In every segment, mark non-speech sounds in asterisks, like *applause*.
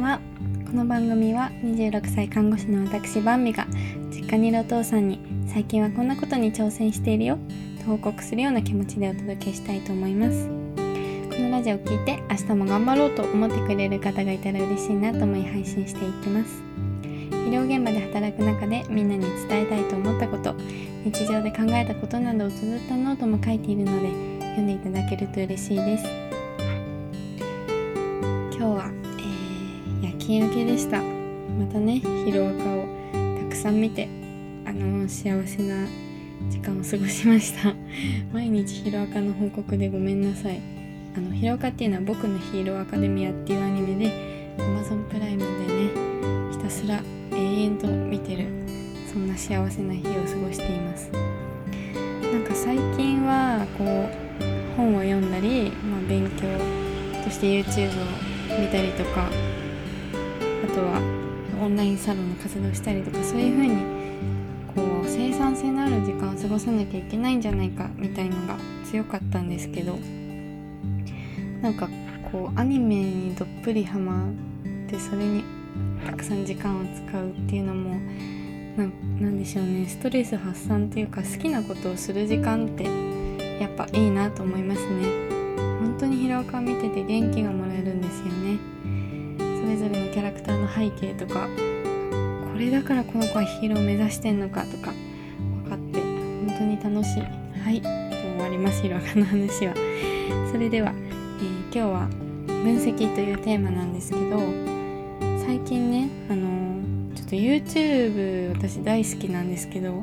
んは。この番組は26歳看護師の私バンビが実家にいるお父さんに最近はこんなことに挑戦しているよと報告するような気持ちでお届けしたいと思います。このラジオを聞いて明日も頑張ろうと思ってくれる方がいたら嬉しいなと思い配信していきます。医療現場で働く中でみんなに伝えたいと思ったこと日常で考えたことなどを綴ったノートも書いているので読んでいただけると嬉しいです。夜勤明けでした。またねヒロアカをたくさん見てあの幸せな時間を過ごしました。*laughs* 毎日ヒロアカの報告でごめんなさい。あのヒロアカっていうのは僕のヒーローアカデミアっていうアニメで Amazon プライムでねひたすら永遠と見てるそんな幸せな日を過ごしています。なんか最近はこう本を読んだり、まあ、勉強として YouTube を見たりとかとはオンラインサロンの活動したりとかそういう風にこう生産性のある時間を過ごさなきゃいけないんじゃないかみたいのが強かったんですけどなんかこうアニメにどっぷりハマってそれにたくさん時間を使うっていうのもなんでしょうね。ストレス発散っていうか好きなことをする時間ってやっぱいいなと思いますね。本当にヒロアカ見てて元気がもらえるんですよね。それぞれのキャラクターの背景とかこれだからこの子はヒーローを目指してんのかとか分かって本当に楽しい。はい。終わりますヒロアカの話は。それでは、えー、今日は分析というテーマなんですけど最近ねあのちょっと YouTube 私大好きなんですけど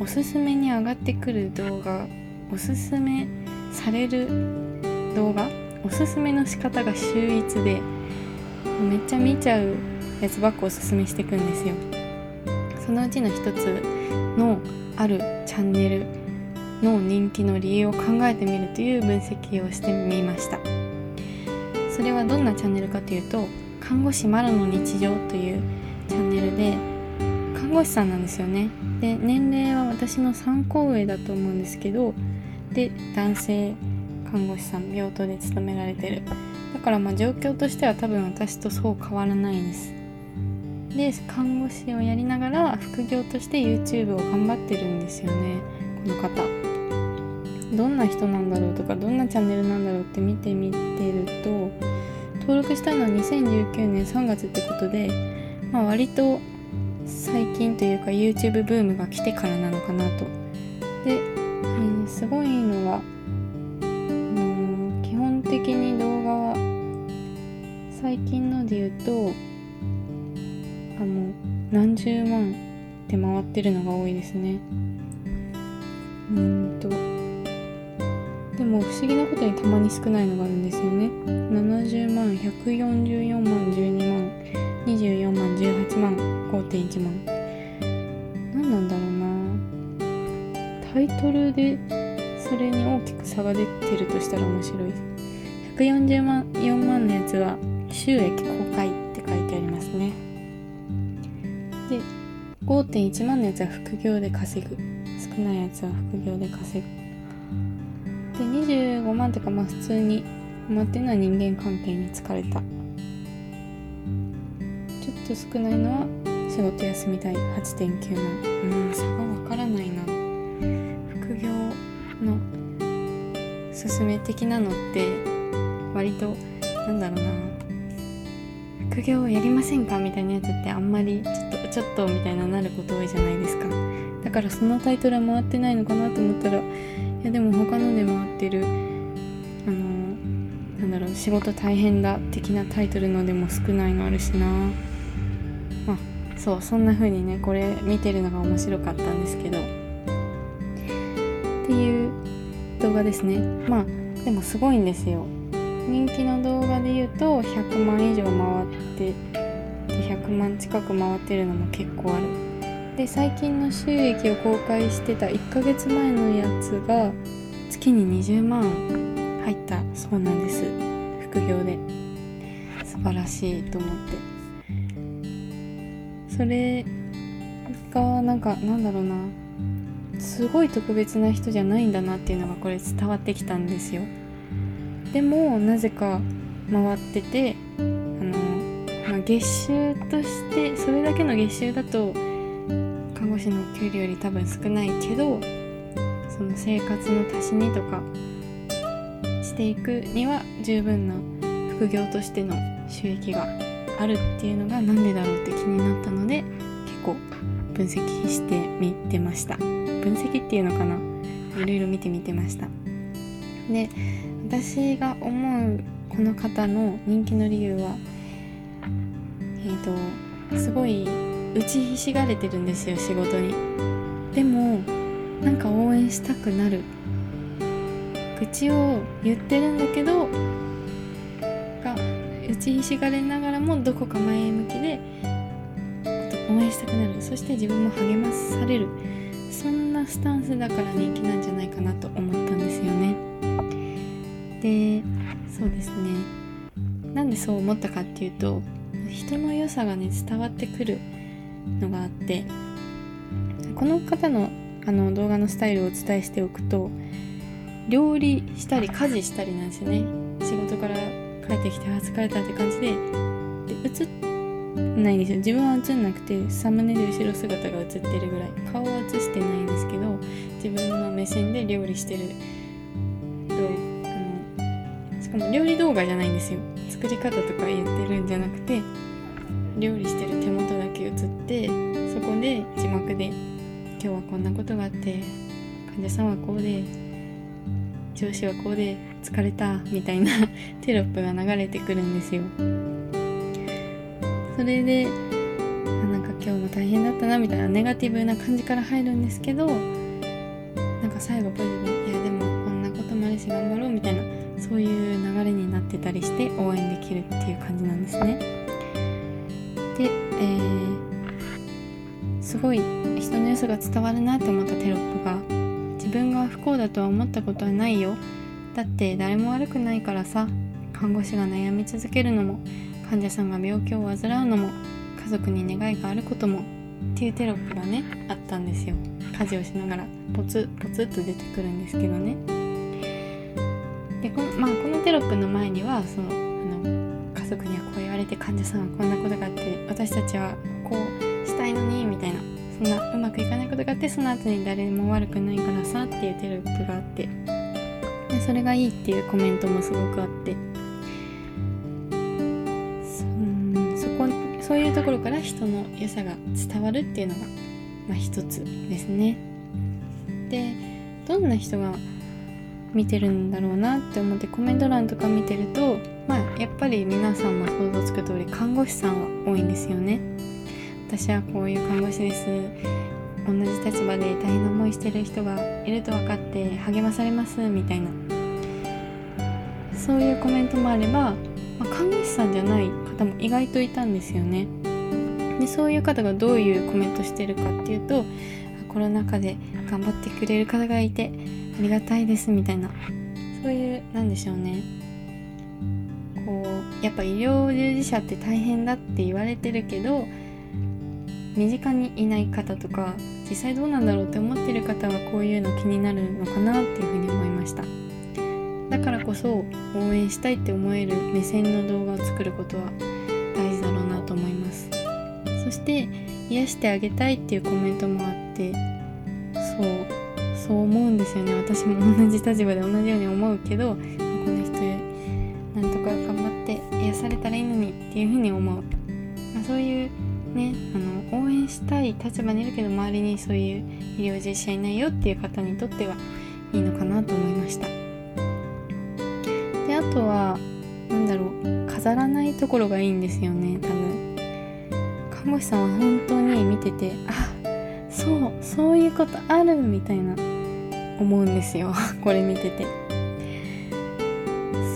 おすすめに上がってくる動画おすすめされる動画おすすめの仕方が秀逸でめっちゃ見ちゃうやつばっかおすすめしていくんですよ。そのうちの一つのあるチャンネルの人気の理由を考えてみるという分析をしてみました。それはどんなチャンネルかというと看護師マロの日常というチャンネルで看護師さんなんですよね。で年齢は私の3個上だと思うんですけどで男性看護師さん病棟で勤められてる。からまあ状況としては多分私とそう変わらないです。で看護師をやりながら副業として YouTube を頑張ってるんですよね。この方。どんな人なんだろうとかどんなチャンネルなんだろうって見てみてると登録したのは2019年3月ってことで、まあ、割と最近というか YouTube ブームが来てからなのかなと。で、えー、すごいのはうん基本的に動画は最近ので言うとあの何十万って回ってるのが多いですね。うんと。でも不思議なことにたまに少ないのがあるんですよね。70万144万12万24万18万5.1万。何なんだろうな。タイトルでそれに大きく差が出てるとしたら面白い。140万4万のやつは収益公開って書いてありますね。で5.1万のやつは副業で稼ぐ。少ないやつは副業で稼ぐ。で25万とかまあ普通に待ってのは人間関係に疲れた。ちょっと少ないのは仕事休みたい。8.9万。うん差がわからないな。副業の勧め的なのって割となんだろうな。副業をやりませんか？みたいなやつってあんまりちょっとちょっとみたいななること多いじゃないですか。だからそのタイトルは回ってないのかなと思ったらいやでも他ので回ってるあのなんだろう仕事大変だ的なタイトルのでも少ないのあるしな。あそうそんな風にねこれ見てるのが面白かったんですけど。っていう動画ですね。まあでもすごいんですよ。人気の動画で言うと100万以上回ってで100万近く回ってるのも結構ある。で最近の収益を公開してた1ヶ月前のやつが月に20万入ったそうなんです。副業で。素晴らしいと思って。それがなんかなんだろうな。すごい特別な人じゃないんだなっていうのがこれ伝わってきたんですよ。でもなぜか回っててあの、まあ、月収としてそれだけの月収だと看護師の給料より多分少ないけどその生活の足しにとかしていくには十分な副業としての収益があるっていうのが何でだろうって気になったので結構分析してみてました。分析っていうのかな？いろいろ見てみてました。で私が思うこの方の人気の理由はえっ、ー、とすごい打ちひしがれてるんですよ仕事に。でもなんか応援したくなる。愚痴を言ってるんだけどが打ちひしがれながらもどこか前向きで応援したくなる。そして自分も励まされる。そんなスタンスだから人気なんじゃないかなと思ったんですそうですね。なんでそう思ったかっていうと人の良さがね伝わってくるのがあってこの方のあの動画のスタイルをお伝えしておくと料理したり家事したりなんですよね。仕事から帰ってきてあ疲れたって感じでで映ないんですよ。自分は映んなくてサムネで後ろ姿が映ってるぐらい。顔は映してないんですけど自分の目線で料理してる料理動画じゃないんですよ作り方とか言ってるんじゃなくて料理してる手元だけ映ってそこで字幕で「今日はこんなことがあって患者さんはこうで上司はこうで疲れた」みたいな *laughs* テロップが流れてくるんですよ。それでなんか今日も大変だったなみたいなネガティブな感じから入るんですけどなんか最後ポってたりして応援できるっていう感じなんですね。で、えー、すごい人の良さが伝わるなと思ったテロップが「自分が不幸だとは思ったことはないよ」だって誰も悪くないからさ看護師が悩み続けるのも患者さんが病気を患うのも家族に願いがあることもっていうテロップがねあったんですよ。家事をしながらポツポツっと出てくるんですけどね。でこの,、まあ、このテロップの前にはそのあの家族にはこう言われて患者さんはこんなことがあって私たちはこうしたいのにみたいなそんなうまくいかないことがあってその後に誰も悪くないからさっていうテロップがあってでそれがいいっていうコメントもすごくあってそこそういうところから人の良さが伝わるっていうのが、まあ、一つですね。でどんな人が見てるんだろうなって思ってコメント欄とか見てると、まあ、やっぱり皆さんも想像つく通り看護師さんは多いんですよね。私はこういう看護師です同じ立場で大変な思いしてる人がいると分かって励まされますみたいなそういうコメントもあれば、まあ、看護師さんじゃない方も意外といたんですよね。でそういう方がどういうコメントしてるかっていうとコロナ禍で頑張ってくれる方がいてありがたいですみたいな。そういうなんでしょうね。こうやっぱ医療従事者って大変だって言われてるけど身近にいない方とか実際どうなんだろうって思ってる方はこういうの気になるのかなっていうふうに思いました。だからこそ応援したいって思える目線の動画を作ることは大事だろうなと思います。そして癒してあげたいっていうコメントもあってそう。そう思うんですよね。私も同じ立場で同じように思うけどこの人なんとか頑張って癒されたらいいのにっていうふうに思う、まあ、そういうねあの応援したい立場にいるけど周りにそういう医療従事者いないよっていう方にとってはいいのかなと思いました。であとは何だろう飾らないところがいいんですよね多分。看護師さんは本当に見ててあそうそういうことあるみたいな思うんですよ。*laughs* これ見てて。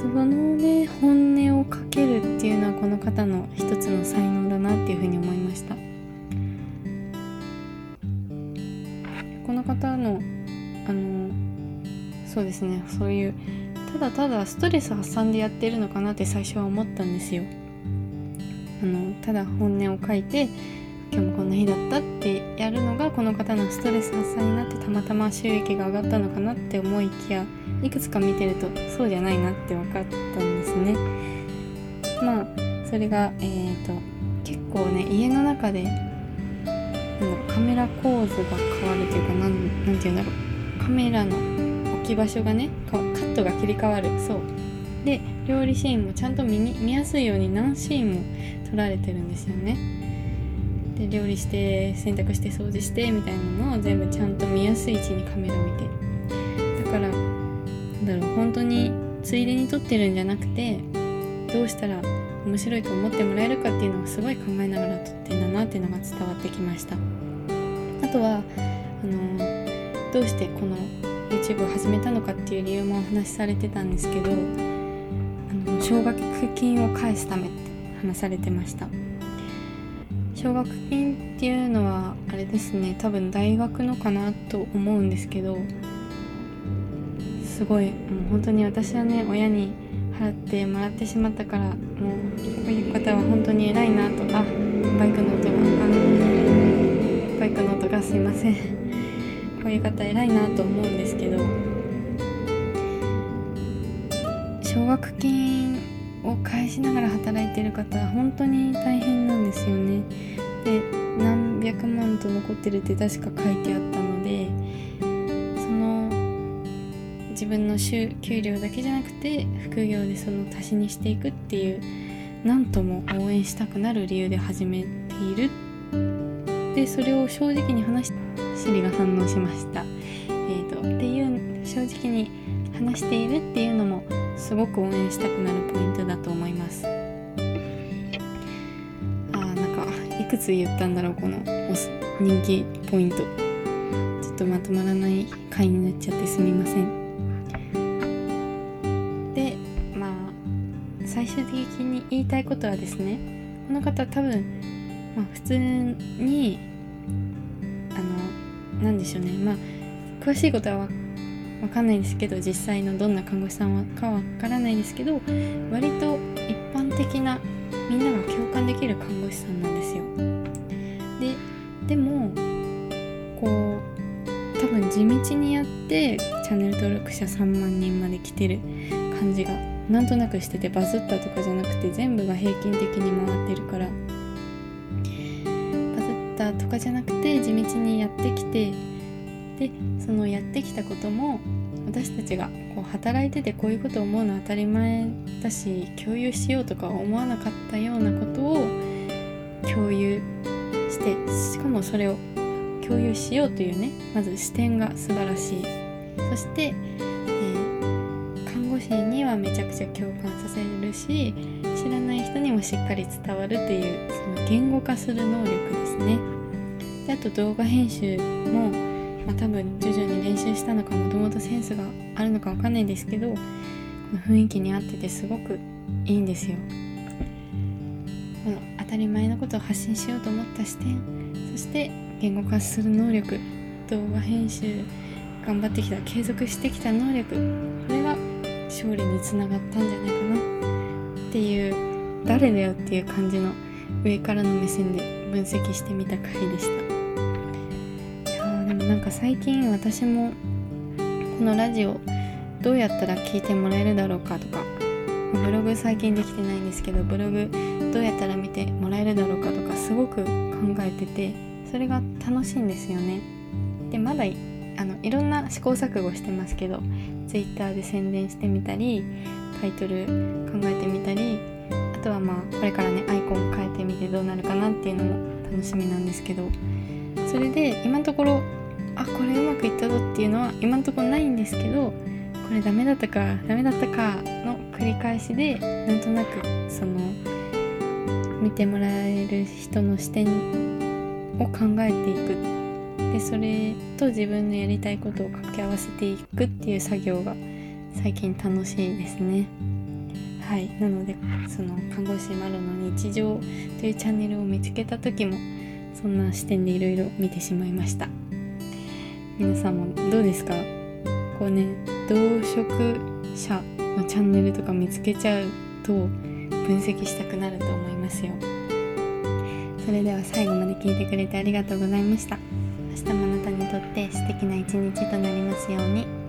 そのね本音をかけるっていうのはこの方の一つの才能だなっていうふうに思いました。この方のあのそうですねそういうただただストレス発散でやってるのかなって最初は思ったんですよ。あのただ本音を書いて今日もこんな日だったってこの方のストレス発散になってたまたま収益が上がったのかなって思いきやいくつか見てるとそうじゃないなって分かったんですね。まあそれがえっ、ー、と結構ね家の中でカメラ構図が変わるというかなんなんて言うんだろうカメラの置き場所がねカットが切り替わる。そう。で料理シーンもちゃんと見に見やすいように何シーンも撮られてるんですよね。で料理して洗濯して掃除してみたいなのを全部ちゃんと見やすい位置にカメラ置いてだからなんだろう本当についでに撮ってるんじゃなくてどうしたら面白いと思ってもらえるかっていうのをすごい考えながら撮ってんだなっていうのが伝わってきました。あとはあのどうしてこの YouTube を始めたのかっていう理由もお話しされてたんですけどあの奨学金を返すためって話されてました。奨学金っていうのはあれですね多分大学のかなと思うんですけどすごいもう本当に私はね親に払ってもらってしまったからもうこういう方は本当に偉いなとあバイクの音があのバイクの音がすいません。こういう方偉いなと思うんですけど奨学金を返しながら働いてる方は本当に大変なんですよねで何百万と残ってるって確か書いてあったのでその自分の給料だけじゃなくて副業でその足しにしていくっていう何とも応援したくなる理由で始めているでそれを正直に話しシリが反応しました。えーと、っていう正直に話しているっていうのもすごく応援したくなるポイントだと思います。あーなんかいくつ言ったんだろうこの人気ポイントちょっとまとまらない回になっちゃってすみません。でまあ最終的に言いたいことはですねこの方多分、まあ、普通にあのなんでしょうねまあ詳しいことはわかんないですけど実際のどんな看護師さんかはわからないですけど割と一般的なみんなが共感できる看護師さんなんですよ。ででもこう多分地道にやってチャンネル登録者3万人まで来てる感じがなんとなくしててバズったとかじゃなくて全部が平均的に回ってるからバズったとかじゃなくて地道にやってきてでそのやってきたことも私たちがこう働いててこういうことを思うのは当たり前だし共有しようとか思わなかったようなことを共有してしかもそれを共有しようというねまず視点が素晴らしい。そして、えー、看護師にはめちゃくちゃ共感させるし知らない人にもしっかり伝わるっていうその言語化する能力ですね。であと動画編集も、多分徐々に練習したのかもともとセンスがあるのかわかんないですけどこの雰囲気に合っててすごくいいんですよ。この当たり前のことを発信しようと思った視点そして言語化する能力動画編集頑張ってきた継続してきた能力これが勝利につながったんじゃないかなっていう誰だよっていう感じの上からの目線で分析してみた回でした。なんか最近私もこのラジオどうやったら聞いてもらえるだろうかとかブログ最近できてないんですけどブログどうやったら見てもらえるだろうかとかすごく考えててそれが楽しいんですよね。でまだあのいろんな試行錯誤してますけど Twitter で宣伝してみたりタイトル考えてみたりあとはまあこれからねアイコン変えてみてどうなるかなっていうのも楽しみなんですけどそれで今のところあこれうまくいったぞっていうのは今のとこないんですけどこれダメだったかダメだったかの繰り返しでなんとなくその見てもらえる人の視点を考えていく。でそれと自分のやりたいことを掛け合わせていくっていう作業が最近楽しいですね。はい。なのでその看護師丸の日常というチャンネルを見つけた時もそんな視点でいろいろ見てしまいました。皆さんもどうですか？こうね同職者のチャンネルとか見つけちゃうと分析したくなると思いますよ。それでは最後まで聞いてくれてありがとうございました。明日もあなたにとって素敵な一日となりますように。